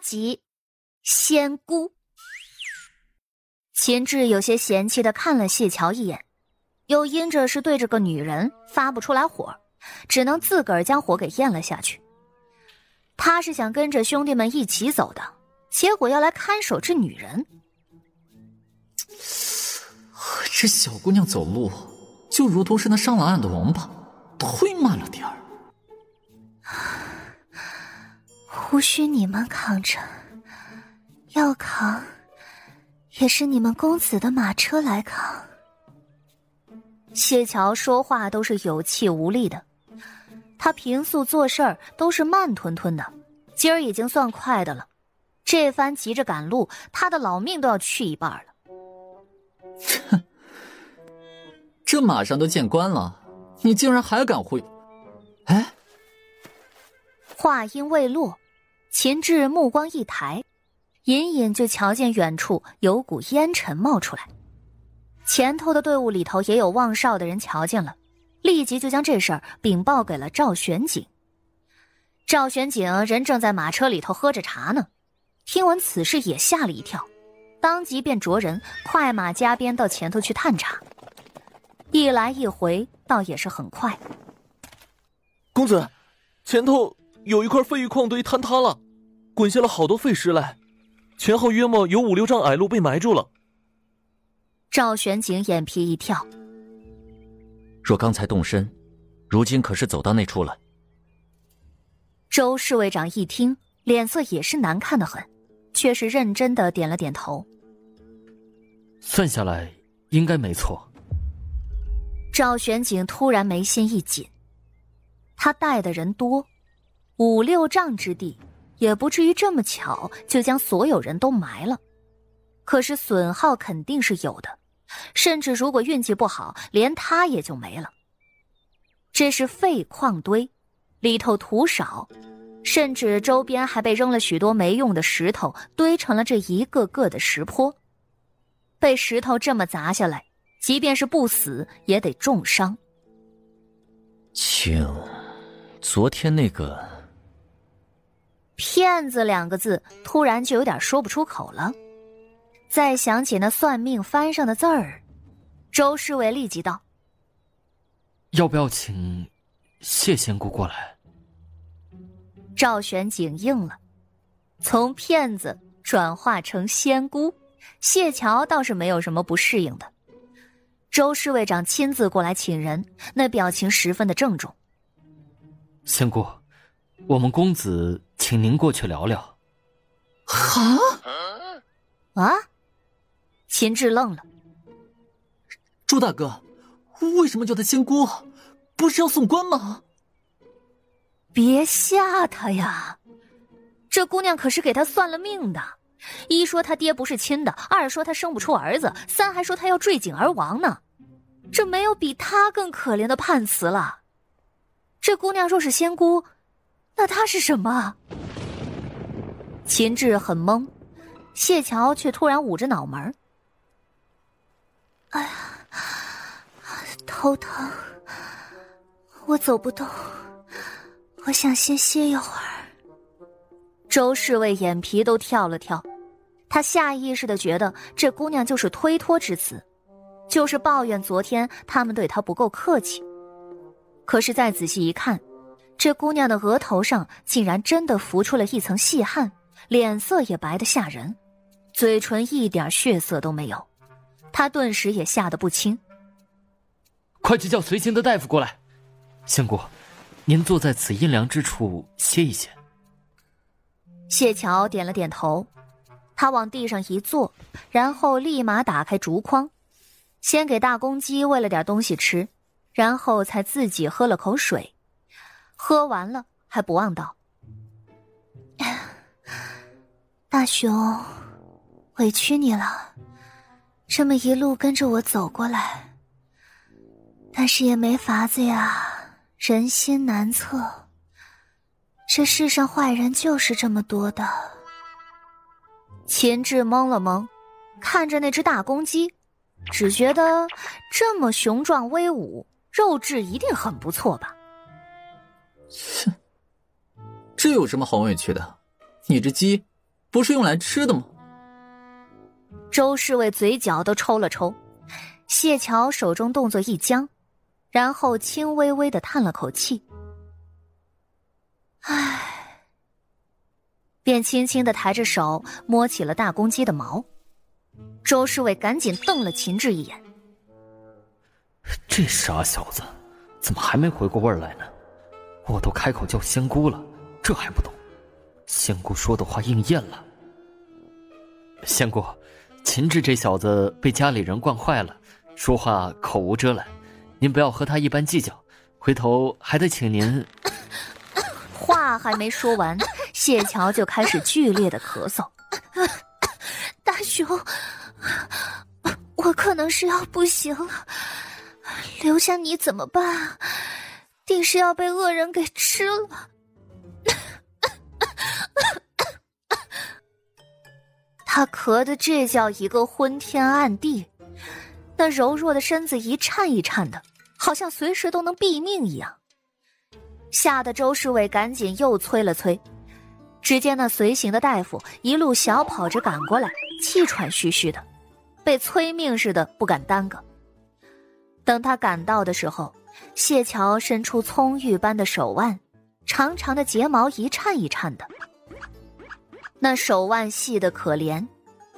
集，仙姑。秦志有些嫌弃的看了谢桥一眼，又因着是对着个女人发不出来火，只能自个儿将火给咽了下去。他是想跟着兄弟们一起走的，结果要来看守这女人。这小姑娘走路就如同是那上了岸的王八，忒慢了点儿。无需你们扛着，要扛，也是你们公子的马车来扛。谢桥说话都是有气无力的，他平素做事儿都是慢吞吞的，今儿已经算快的了，这番急着赶路，他的老命都要去一半了。哼，这马上都见官了，你竟然还敢回？哎，话音未落。秦志目光一抬，隐隐就瞧见远处有股烟尘冒出来。前头的队伍里头也有望哨的人瞧见了，立即就将这事儿禀报给了赵玄景。赵玄景人正在马车里头喝着茶呢，听闻此事也吓了一跳，当即便着人快马加鞭到前头去探查。一来一回，倒也是很快。公子，前头。有一块废玉矿堆坍塌了，滚下了好多废石来，前后约莫有五六丈矮路被埋住了。赵玄景眼皮一跳，若刚才动身，如今可是走到那处了？周侍卫长一听，脸色也是难看的很，却是认真的点了点头。算下来应该没错。赵玄景突然眉心一紧，他带的人多。五六丈之地，也不至于这么巧就将所有人都埋了。可是损耗肯定是有的，甚至如果运气不好，连他也就没了。这是废矿堆，里头土少，甚至周边还被扔了许多没用的石头，堆成了这一个个的石坡。被石头这么砸下来，即便是不死，也得重伤。请，昨天那个。骗子两个字突然就有点说不出口了，再想起那算命翻上的字儿，周侍卫立即道：“要不要请谢仙姑过来？”赵玄景应了，从骗子转化成仙姑，谢桥倒是没有什么不适应的。周侍卫长亲自过来请人，那表情十分的郑重。仙姑，我们公子。请您过去聊聊。啊啊！秦志愣了。朱大哥，为什么叫她仙姑？不是要送官吗？别吓他呀！这姑娘可是给他算了命的，一说他爹不是亲的，二说他生不出儿子，三还说他要坠井而亡呢。这没有比他更可怜的判词了。这姑娘若是仙姑。他是什么？秦志很懵，谢桥却突然捂着脑门哎呀，头疼，我走不动，我想先歇一会儿。周侍卫眼皮都跳了跳，他下意识的觉得这姑娘就是推脱之词，就是抱怨昨天他们对她不够客气。可是再仔细一看。这姑娘的额头上竟然真的浮出了一层细汗，脸色也白得吓人，嘴唇一点血色都没有，他顿时也吓得不轻。快去叫随行的大夫过来，仙姑，您坐在此阴凉之处歇一歇。谢桥点了点头，他往地上一坐，然后立马打开竹筐，先给大公鸡喂了点东西吃，然后才自己喝了口水。喝完了，还不忘道：“ 大雄，委屈你了，这么一路跟着我走过来，但是也没法子呀，人心难测。这世上坏人就是这么多的。”秦志懵了懵，看着那只大公鸡，只觉得这么雄壮威武，肉质一定很不错吧。哼，这有什么好委屈的？你这鸡不是用来吃的吗？周侍卫嘴角都抽了抽，谢桥手中动作一僵，然后轻微微的叹了口气，唉，便轻轻的抬着手摸起了大公鸡的毛。周侍卫赶紧瞪了秦志一眼，这傻小子，怎么还没回过味儿来呢？我都开口叫仙姑了，这还不懂？仙姑说的话应验了。仙姑，秦志这小子被家里人惯坏了，说话口无遮拦，您不要和他一般计较，回头还得请您。话还没说完，谢桥就开始剧烈的咳嗽。大雄，我可能是要不行了，留下你怎么办？定是要被恶人给吃了。他咳的这叫一个昏天暗地，那柔弱的身子一颤一颤的，好像随时都能毙命一样。吓得周侍卫赶紧又催了催，只见那随行的大夫一路小跑着赶过来，气喘吁吁的，被催命似的不敢耽搁。等他赶到的时候，谢桥伸出葱郁般的手腕，长长的睫毛一颤一颤的。那手腕细的可怜，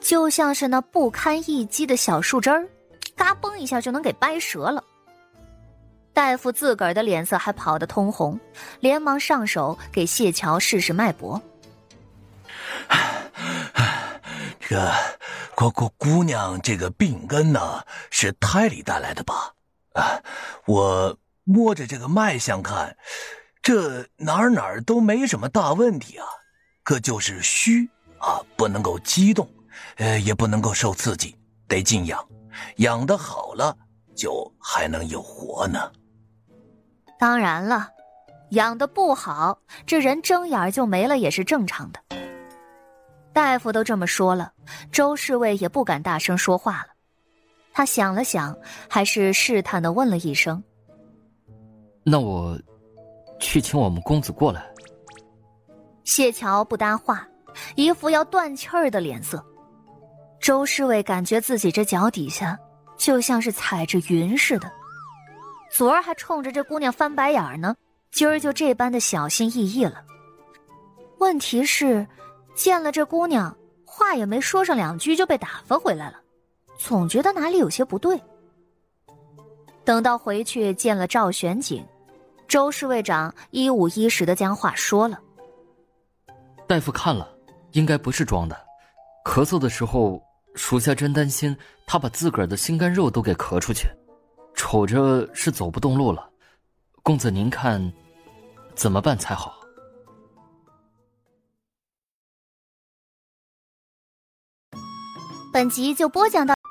就像是那不堪一击的小树枝儿，嘎嘣一下就能给掰折了。大夫自个儿的脸色还跑得通红，连忙上手给谢桥试试脉搏。这个姑姑姑娘这个病根呢，是胎里带来的吧？啊，我摸着这个脉象看，这哪儿哪儿都没什么大问题啊。可就是虚啊，不能够激动，呃，也不能够受刺激，得静养，养的好了，就还能有活呢。当然了，养的不好，这人睁眼就没了也是正常的。大夫都这么说了，周侍卫也不敢大声说话了。他想了想，还是试探的问了一声：“那我去请我们公子过来。”谢桥不搭话，一副要断气儿的脸色。周侍卫感觉自己这脚底下就像是踩着云似的。昨儿还冲着这姑娘翻白眼呢，今儿就这般的小心翼翼了。问题是，见了这姑娘，话也没说上两句就被打发回来了，总觉得哪里有些不对。等到回去见了赵玄景，周侍卫长一五一十的将话说了。大夫看了，应该不是装的。咳嗽的时候，属下真担心他把自个儿的心肝肉都给咳出去，瞅着是走不动路了。公子您看，怎么办才好？本集就播讲到，